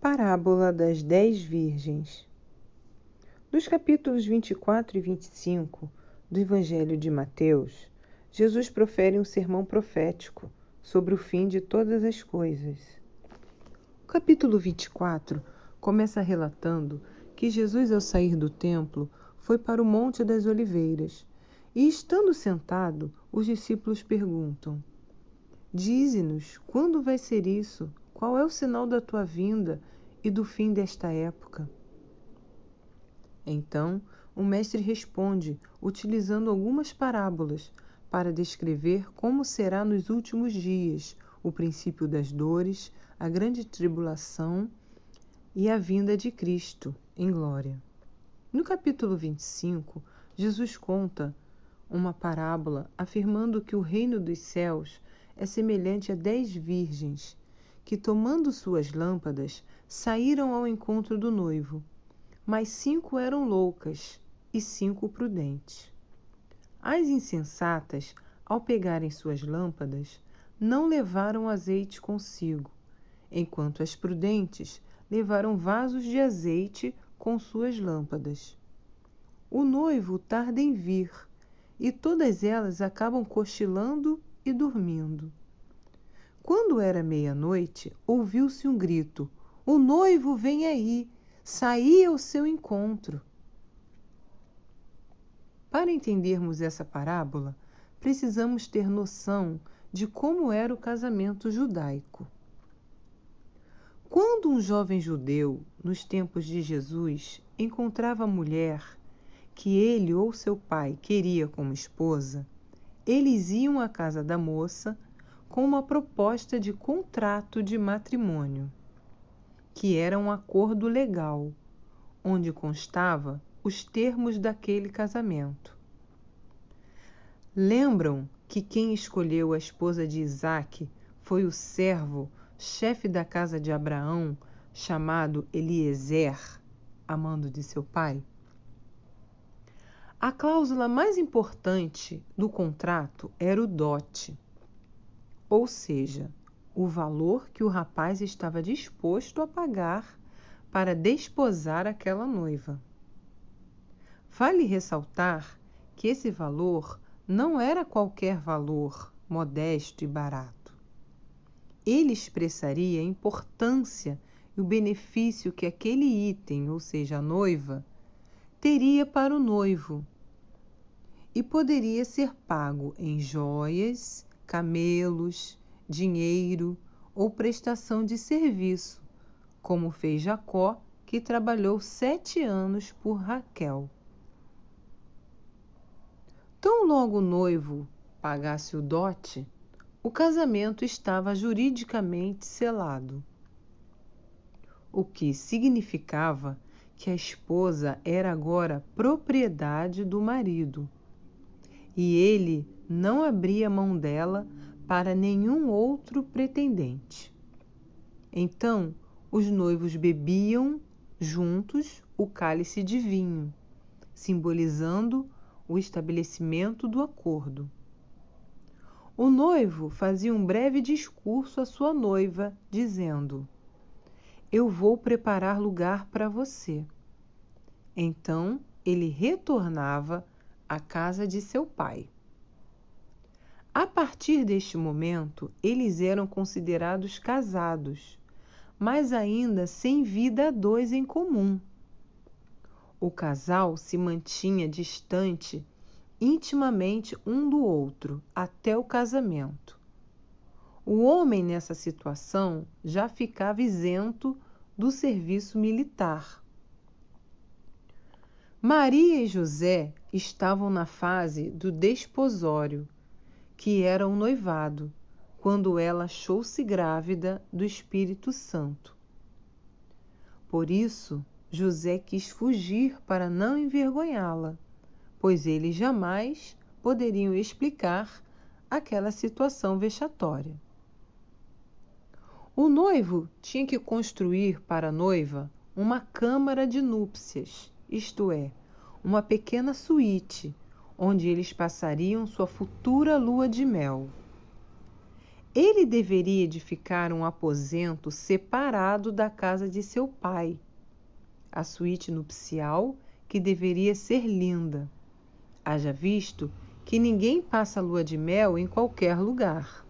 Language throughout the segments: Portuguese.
Parábola das Dez Virgens. Dos capítulos 24 e 25 do Evangelho de Mateus, Jesus profere um sermão profético sobre o fim de todas as coisas. O capítulo 24 começa relatando que Jesus, ao sair do templo, foi para o Monte das Oliveiras e, estando sentado, os discípulos perguntam: Dize-nos quando vai ser isso? Qual é o sinal da tua vinda e do fim desta época? Então, o mestre responde, utilizando algumas parábolas para descrever como será nos últimos dias o princípio das dores, a grande tribulação e a vinda de Cristo em glória. No capítulo 25, Jesus conta uma parábola afirmando que o reino dos céus é semelhante a dez virgens que, tomando suas lâmpadas, saíram ao encontro do noivo. Mas cinco eram loucas e cinco prudentes. As insensatas, ao pegarem suas lâmpadas, não levaram azeite consigo, enquanto as prudentes levaram vasos de azeite com suas lâmpadas. O noivo tarda em vir, e todas elas acabam cochilando e dormindo. Quando era meia-noite, ouviu-se um grito: O noivo vem aí! Saí ao seu encontro. Para entendermos essa parábola, precisamos ter noção de como era o casamento judaico. Quando um jovem judeu, nos tempos de Jesus, encontrava a mulher que ele ou seu pai queria como esposa, eles iam à casa da moça com uma proposta de contrato de matrimônio, que era um acordo legal, onde constava os termos daquele casamento. Lembram que quem escolheu a esposa de Isaque foi o servo, chefe da casa de Abraão, chamado Eliezer, amando de seu pai? A cláusula mais importante do contrato era o dote ou seja, o valor que o rapaz estava disposto a pagar para desposar aquela noiva. Vale ressaltar que esse valor não era qualquer valor modesto e barato. Ele expressaria a importância e o benefício que aquele item, ou seja, a noiva, teria para o noivo e poderia ser pago em joias camelos, dinheiro ou prestação de serviço, como fez Jacó, que trabalhou sete anos por Raquel. Tão logo o noivo pagasse o dote, o casamento estava juridicamente selado, o que significava que a esposa era agora propriedade do marido e ele não abria mão dela para nenhum outro pretendente. Então os noivos bebiam juntos o cálice de vinho, simbolizando o estabelecimento do acordo. O noivo fazia um breve discurso à sua noiva, dizendo: Eu vou preparar lugar para você. Então ele retornava à casa de seu pai. A partir deste momento, eles eram considerados casados, mas ainda sem vida a dois em comum. O casal se mantinha distante intimamente um do outro até o casamento. O homem nessa situação já ficava isento do serviço militar. Maria e José estavam na fase do desposório que era um noivado, quando ela achou-se grávida do Espírito Santo. Por isso, José quis fugir para não envergonhá-la, pois eles jamais poderiam explicar aquela situação vexatória. O noivo tinha que construir para a noiva uma câmara de núpcias, isto é, uma pequena suíte onde eles passariam sua futura lua de mel. ele deveria edificar um aposento separado da casa de seu pai. A suíte nupcial, que deveria ser linda. Haja visto que ninguém passa lua de mel em qualquer lugar.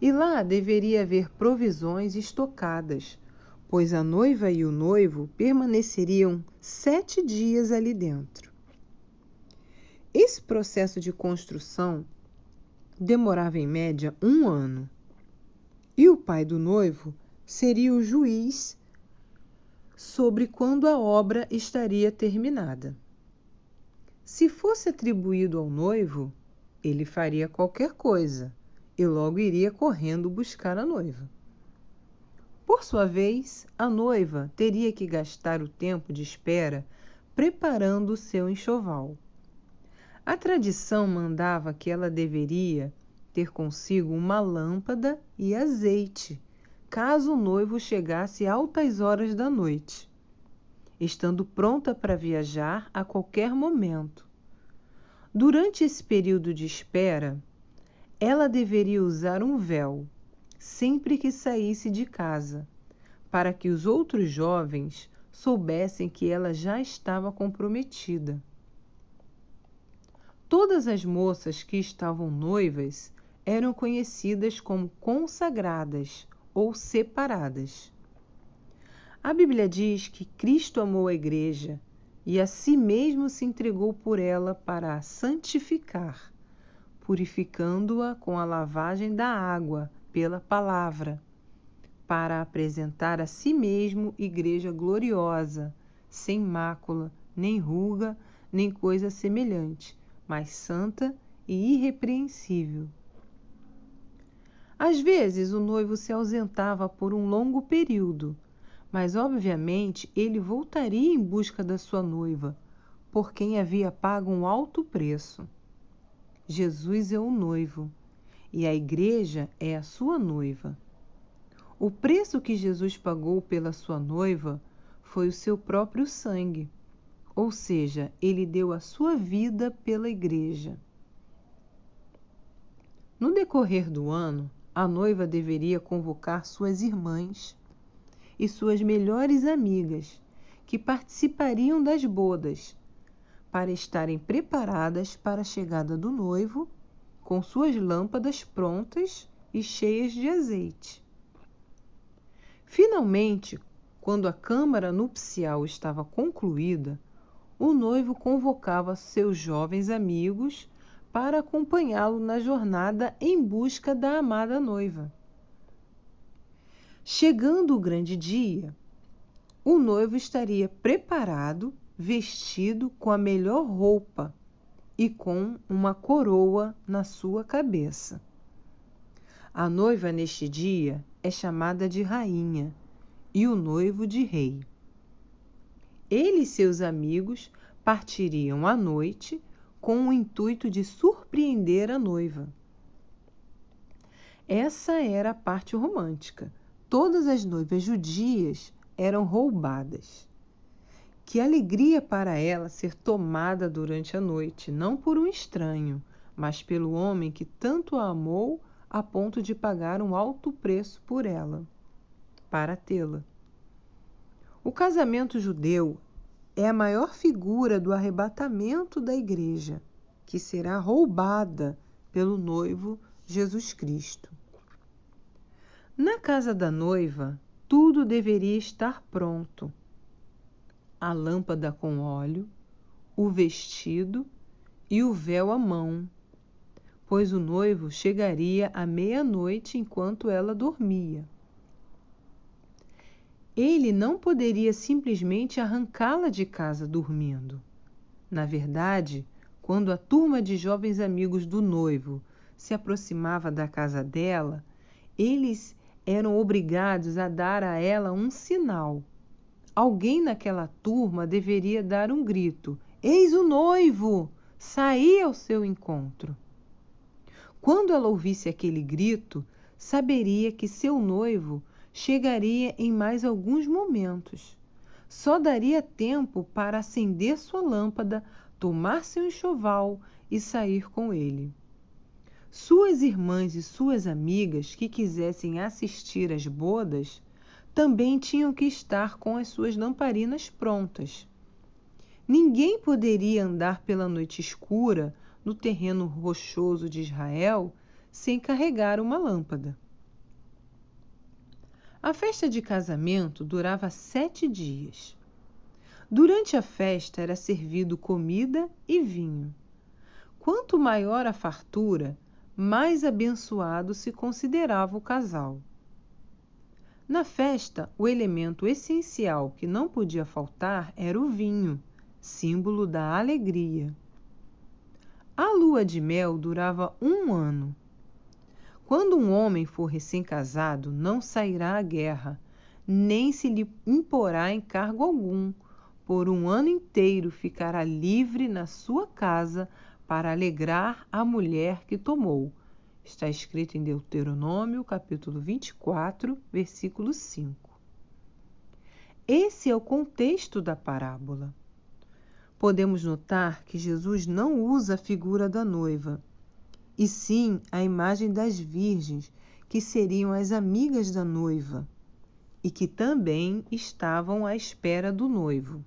E lá deveria haver provisões estocadas, pois a noiva e o noivo permaneceriam sete dias ali dentro. Esse processo de construção demorava em média um ano, e o pai do noivo seria o juiz sobre quando a obra estaria terminada. Se fosse atribuído ao noivo, ele faria qualquer coisa e logo iria correndo buscar a noiva. Por sua vez, a noiva teria que gastar o tempo de espera preparando o seu enxoval. A tradição mandava que ela deveria ter consigo uma lâmpada e azeite, caso o noivo chegasse altas horas da noite, estando pronta para viajar a qualquer momento. Durante esse período de espera, ela deveria usar um véu sempre que saísse de casa, para que os outros jovens soubessem que ela já estava comprometida. Todas as moças que estavam noivas eram conhecidas como consagradas ou separadas. A Bíblia diz que Cristo amou a igreja e a si mesmo se entregou por ela para a santificar, purificando-a com a lavagem da água pela palavra, para apresentar a si mesmo igreja gloriosa, sem mácula, nem ruga, nem coisa semelhante, mas santa e irrepreensível. Às vezes o noivo se ausentava por um longo período, mas obviamente ele voltaria em busca da sua noiva, por quem havia pago um alto preço. Jesus é o noivo e a igreja é a sua noiva. O preço que Jesus pagou pela sua noiva foi o seu próprio sangue, ou seja, ele deu a sua vida pela igreja. No decorrer do ano, a noiva deveria convocar suas irmãs e suas melhores amigas, que participariam das bodas, para estarem preparadas para a chegada do noivo com suas lâmpadas prontas e cheias de azeite. Finalmente, quando a câmara nupcial estava concluída, o noivo convocava seus jovens amigos para acompanhá-lo na jornada em busca da amada noiva. Chegando o grande dia, o noivo estaria preparado, vestido com a melhor roupa e com uma coroa na sua cabeça. A noiva neste dia é chamada de rainha e o noivo de rei. Ele e seus amigos partiriam à noite com o intuito de surpreender a noiva. Essa era a parte romântica. Todas as noivas judias eram roubadas. Que alegria para ela ser tomada durante a noite, não por um estranho, mas pelo homem que tanto a amou a ponto de pagar um alto preço por ela, para tê-la. O casamento judeu é a maior figura do arrebatamento da igreja, que será roubada pelo noivo Jesus Cristo. Na casa da noiva, tudo deveria estar pronto a lâmpada com óleo, o vestido e o véu à mão, pois o noivo chegaria à meia-noite enquanto ela dormia. Ele não poderia simplesmente arrancá-la de casa dormindo. Na verdade, quando a turma de jovens amigos do noivo se aproximava da casa dela, eles eram obrigados a dar a ela um sinal Alguém naquela turma deveria dar um grito: Eis o noivo! Saí ao seu encontro. Quando ela ouvisse aquele grito, saberia que seu noivo chegaria em mais alguns momentos. Só daria tempo para acender sua lâmpada, tomar seu enxoval e sair com ele. Suas irmãs e suas amigas que quisessem assistir às bodas também tinham que estar com as suas lamparinas prontas. Ninguém poderia andar pela noite escura no terreno rochoso de Israel sem carregar uma lâmpada. A festa de casamento durava sete dias. Durante a festa era servido comida e vinho. Quanto maior a fartura, mais abençoado se considerava o casal. Na festa, o elemento essencial que não podia faltar era o vinho, símbolo da alegria. A lua de mel durava um ano. Quando um homem for recém-casado, não sairá à guerra, nem se lhe imporá encargo algum. Por um ano inteiro ficará livre na sua casa para alegrar a mulher que tomou. Está escrito em Deuteronômio, capítulo 24, versículo 5. Esse é o contexto da parábola. Podemos notar que Jesus não usa a figura da noiva, e sim a imagem das virgens, que seriam as amigas da noiva e que também estavam à espera do noivo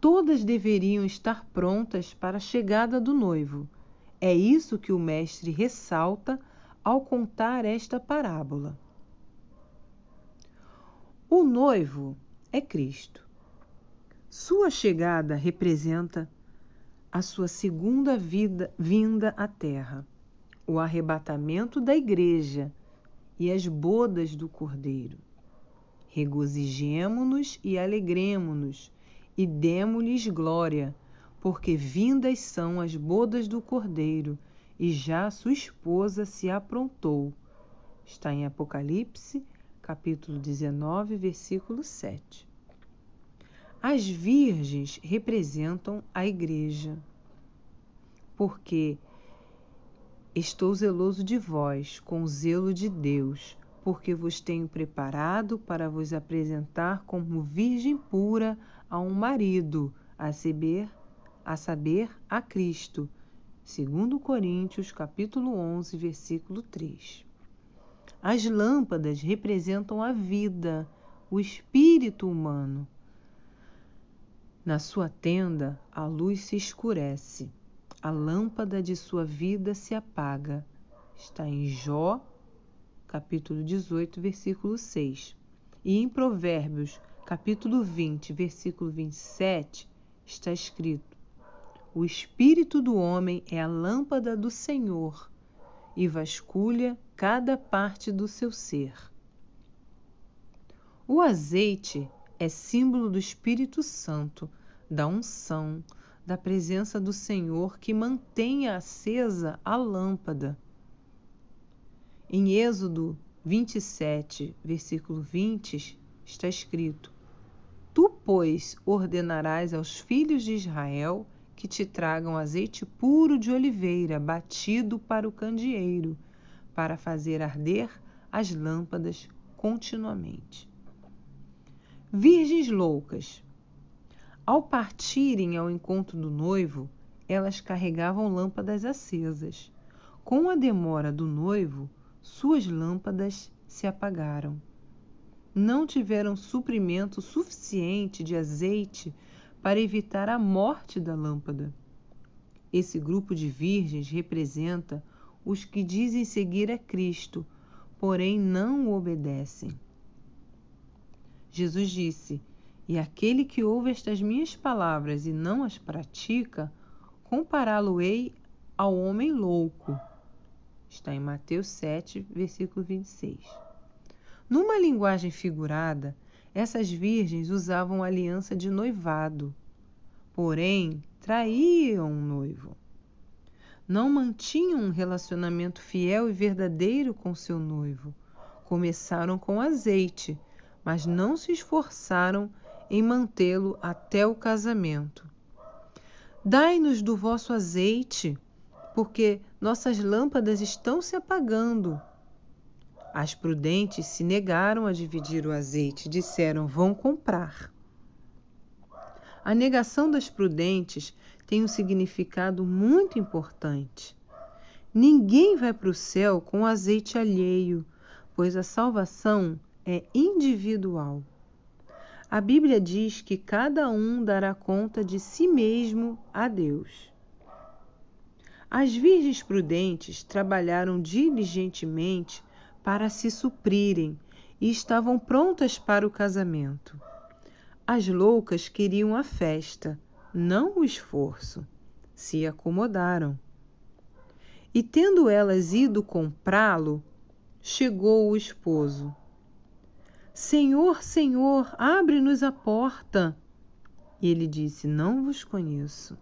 todas deveriam estar prontas para a chegada do noivo. É isso que o Mestre ressalta ao contar esta parábola. O noivo é Cristo. Sua chegada representa a sua segunda vida, vinda à terra, o arrebatamento da igreja e as bodas do Cordeiro. Regozijemo-nos e alegremo-nos e demo-lhes glória, porque vindas são as bodas do Cordeiro, e já sua esposa se aprontou. Está em Apocalipse, capítulo 19, versículo 7. As virgens representam a igreja, porque estou zeloso de vós, com zelo de Deus, porque vos tenho preparado para vos apresentar como virgem pura a um marido, a saber, a saber, a Cristo. Segundo Coríntios, capítulo 11, versículo 3. As lâmpadas representam a vida, o espírito humano. Na sua tenda, a luz se escurece, a lâmpada de sua vida se apaga. Está em Jó, capítulo 18, versículo 6. E em Provérbios, capítulo 20, versículo 27, está escrito: O espírito do homem é a lâmpada do Senhor e vasculha cada parte do seu ser. O azeite é símbolo do Espírito Santo, da unção, da presença do Senhor que mantém acesa a lâmpada. Em Êxodo 27, versículo 20, está escrito: Tu, pois, ordenarás aos filhos de Israel que te tragam azeite puro de oliveira, batido para o candeeiro, para fazer arder as lâmpadas continuamente. Virgens loucas. Ao partirem ao encontro do noivo, elas carregavam lâmpadas acesas. Com a demora do noivo, suas lâmpadas se apagaram não tiveram suprimento suficiente de azeite para evitar a morte da lâmpada. Esse grupo de virgens representa os que dizem seguir a Cristo, porém não o obedecem. Jesus disse: E aquele que ouve estas minhas palavras e não as pratica, compará-lo-ei ao homem louco. Está em Mateus 7, versículo 26. Numa linguagem figurada, essas virgens usavam aliança de noivado, porém traíam o noivo. Não mantinham um relacionamento fiel e verdadeiro com seu noivo. Começaram com azeite, mas não se esforçaram em mantê-lo até o casamento. Dai-nos do vosso azeite, porque nossas lâmpadas estão se apagando. As prudentes se negaram a dividir o azeite, disseram: Vão comprar. A negação das prudentes tem um significado muito importante. Ninguém vai para o céu com azeite alheio, pois a salvação é individual. A Bíblia diz que cada um dará conta de si mesmo a Deus. As virgens prudentes trabalharam diligentemente para se suprirem e estavam prontas para o casamento. As loucas queriam a festa, não o esforço. Se acomodaram. E tendo elas ido comprá-lo, chegou o esposo. Senhor, Senhor, abre-nos a porta. E ele disse: Não vos conheço.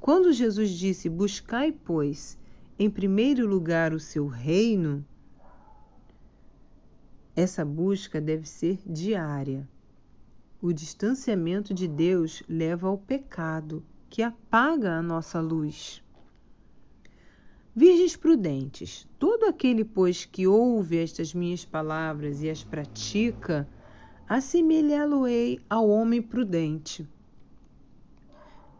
Quando Jesus disse: Buscai, pois, em primeiro lugar o seu reino, essa busca deve ser diária. O distanciamento de Deus leva ao pecado, que apaga a nossa luz. Virgens prudentes, todo aquele, pois, que ouve estas minhas palavras e as pratica, assemelhá-lo-ei ao homem prudente.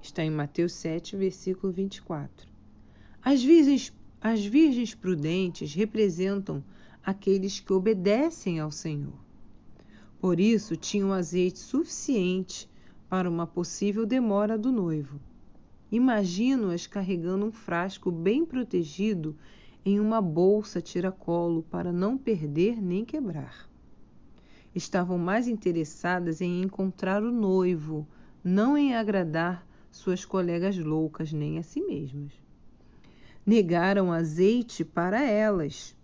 Está em Mateus 7, versículo 24. As virgens, as virgens prudentes representam aqueles que obedecem ao Senhor. Por isso, tinham azeite suficiente para uma possível demora do noivo. Imagino-as carregando um frasco bem protegido em uma bolsa tiracolo para não perder nem quebrar. Estavam mais interessadas em encontrar o noivo, não em agradar suas colegas loucas nem a si mesmas. Negaram azeite para elas.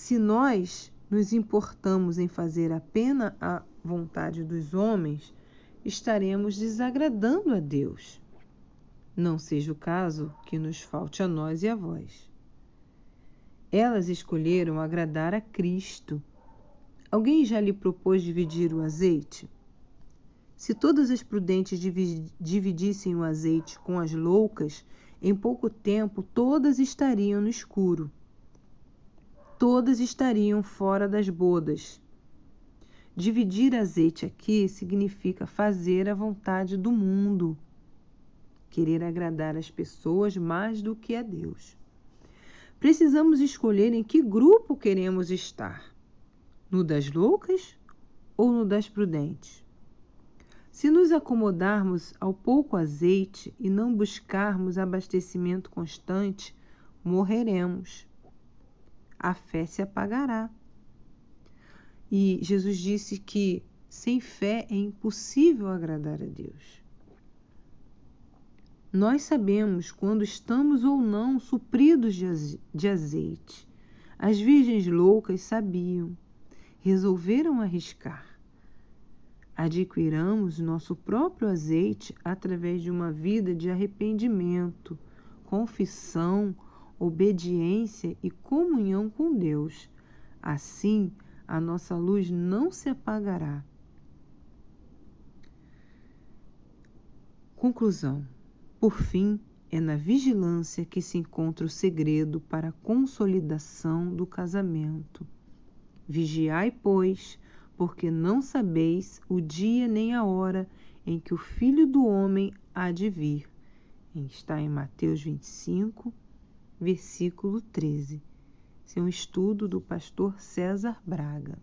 Se nós nos importamos em fazer apenas a vontade dos homens, estaremos desagradando a Deus. Não seja o caso que nos falte a nós e a vós. Elas escolheram agradar a Cristo. Alguém já lhe propôs dividir o azeite? Se todas as prudentes dividissem o azeite com as loucas, em pouco tempo todas estariam no escuro. Todas estariam fora das bodas. Dividir azeite aqui significa fazer a vontade do mundo querer agradar as pessoas mais do que a Deus. Precisamos escolher em que grupo queremos estar: no das loucas ou no das prudentes. Se nos acomodarmos ao pouco azeite e não buscarmos abastecimento constante, morreremos. A fé se apagará. E Jesus disse que sem fé é impossível agradar a Deus. Nós sabemos quando estamos ou não supridos de azeite. As virgens loucas sabiam, resolveram arriscar. Adquiramos nosso próprio azeite através de uma vida de arrependimento, confissão, obediência e comunhão com Deus. Assim, a nossa luz não se apagará. Conclusão. Por fim, é na vigilância que se encontra o segredo para a consolidação do casamento. Vigiai, pois, porque não sabeis o dia nem a hora em que o Filho do Homem há de vir. Está em Mateus 25, versículo 13. Esse é um estudo do pastor César Braga.